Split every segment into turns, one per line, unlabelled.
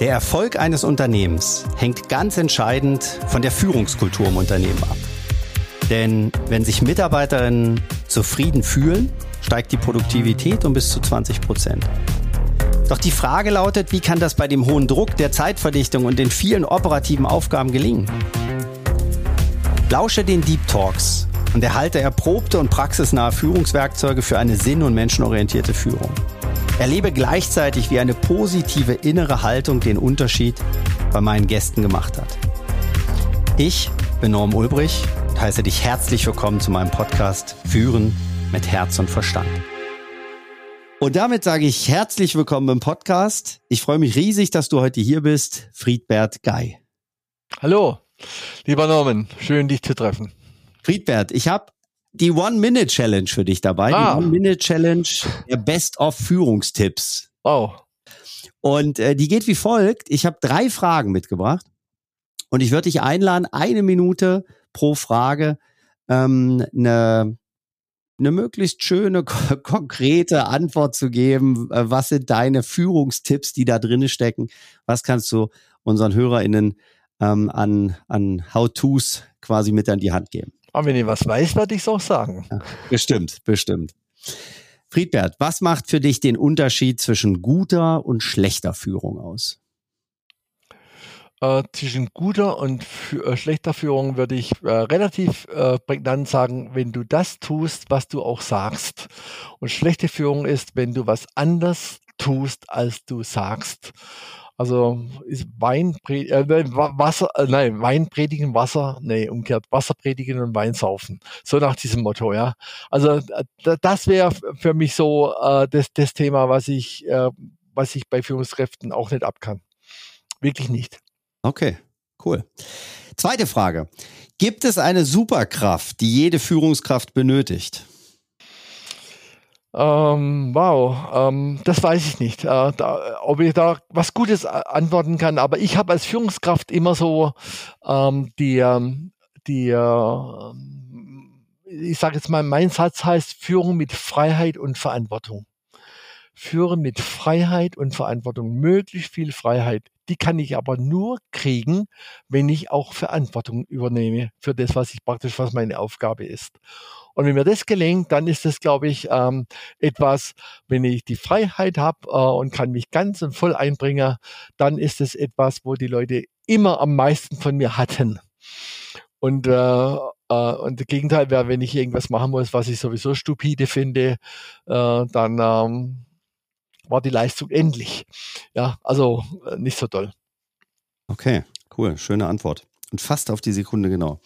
Der Erfolg eines Unternehmens hängt ganz entscheidend von der Führungskultur im Unternehmen ab. Denn wenn sich Mitarbeiterinnen zufrieden fühlen, steigt die Produktivität um bis zu 20 Prozent. Doch die Frage lautet, wie kann das bei dem hohen Druck der Zeitverdichtung und den vielen operativen Aufgaben gelingen? Lausche den Deep Talks und erhalte erprobte und praxisnahe Führungswerkzeuge für eine sinn- und menschenorientierte Führung. Erlebe gleichzeitig, wie eine positive innere Haltung den Unterschied bei meinen Gästen gemacht hat. Ich bin Norm Ulbrich und heiße dich herzlich willkommen zu meinem Podcast Führen mit Herz und Verstand. Und damit sage ich herzlich willkommen im Podcast. Ich freue mich riesig, dass du heute hier bist, Friedbert Guy.
Hallo, lieber Norman, schön dich zu treffen.
Friedbert, ich habe die One-Minute-Challenge für dich dabei. Ah. Die One-Minute-Challenge der Best-of-Führungstipps.
Oh.
Und äh, die geht wie folgt. Ich habe drei Fragen mitgebracht und ich würde dich einladen, eine Minute pro Frage ähm, eine, eine möglichst schöne, konkrete Antwort zu geben. Äh, was sind deine Führungstipps, die da drinne stecken? Was kannst du unseren HörerInnen ähm, an, an How-Tos quasi mit an die Hand geben?
Aber wenn ich was weiß, werde ich es auch sagen.
Ja, bestimmt, bestimmt. Friedbert, was macht für dich den Unterschied zwischen guter und schlechter Führung aus?
Äh, zwischen guter und äh, schlechter Führung würde ich äh, relativ äh, prägnant sagen, wenn du das tust, was du auch sagst. Und schlechte Führung ist, wenn du was anders tust, als du sagst. Also ist Wein, äh, Wasser, äh, nein, Wein predigen, Wasser, nee, umgekehrt, Wasser predigen und Wein saufen. So nach diesem Motto, ja. Also äh, das wäre für mich so äh, das, das Thema, was ich, äh, was ich bei Führungskräften auch nicht abkann. Wirklich nicht.
Okay, cool. Zweite Frage. Gibt es eine Superkraft, die jede Führungskraft benötigt?
Ähm, wow, ähm, das weiß ich nicht, äh, da, ob ich da was Gutes antworten kann. Aber ich habe als Führungskraft immer so ähm, die, ähm, die äh, ich sage jetzt mal, mein Satz heißt Führung mit Freiheit und Verantwortung. Führen mit Freiheit und Verantwortung, möglichst viel Freiheit. Die kann ich aber nur kriegen, wenn ich auch Verantwortung übernehme für das, was ich praktisch, was meine Aufgabe ist. Und wenn mir das gelingt, dann ist das, glaube ich, ähm, etwas, wenn ich die Freiheit habe äh, und kann mich ganz und voll einbringen, dann ist es etwas, wo die Leute immer am meisten von mir hatten. Und, äh, äh, und das Gegenteil wäre, wenn ich irgendwas machen muss, was ich sowieso stupide finde, äh, dann ähm, war die Leistung endlich. Ja, also äh, nicht so toll.
Okay, cool, schöne Antwort. Und fast auf die Sekunde genau.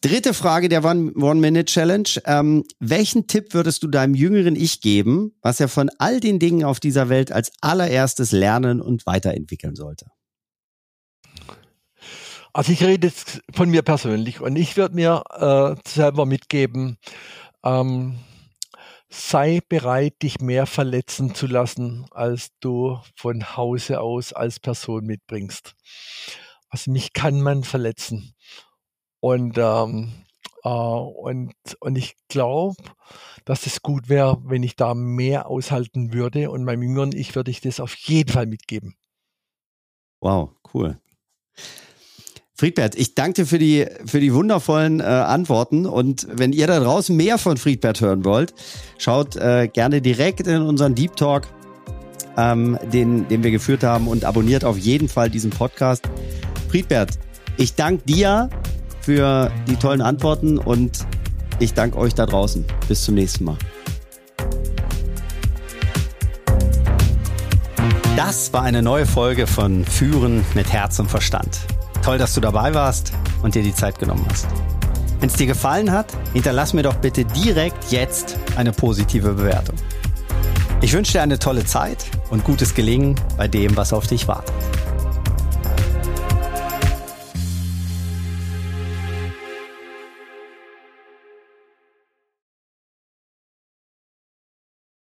Dritte Frage der One-Minute-Challenge. Ähm, welchen Tipp würdest du deinem jüngeren Ich geben, was er von all den Dingen auf dieser Welt als allererstes lernen und weiterentwickeln sollte?
Also ich rede jetzt von mir persönlich und ich würde mir äh, selber mitgeben, ähm, sei bereit, dich mehr verletzen zu lassen, als du von Hause aus als Person mitbringst. Also mich kann man verletzen. Und, ähm, äh, und, und ich glaube, dass es gut wäre, wenn ich da mehr aushalten würde. Und meinem jüngeren Ich würde ich das auf jeden Fall mitgeben.
Wow, cool. Friedbert, ich danke dir für die, für die wundervollen äh, Antworten. Und wenn ihr da draußen mehr von Friedbert hören wollt, schaut äh, gerne direkt in unseren Deep Talk, ähm, den, den wir geführt haben und abonniert auf jeden Fall diesen Podcast. Friedbert, ich danke dir für die tollen Antworten und ich danke euch da draußen. Bis zum nächsten Mal. Das war eine neue Folge von Führen mit Herz und Verstand. Toll, dass du dabei warst und dir die Zeit genommen hast. Wenn es dir gefallen hat, hinterlass mir doch bitte direkt jetzt eine positive Bewertung. Ich wünsche dir eine tolle Zeit und gutes Gelingen bei dem, was auf dich wartet.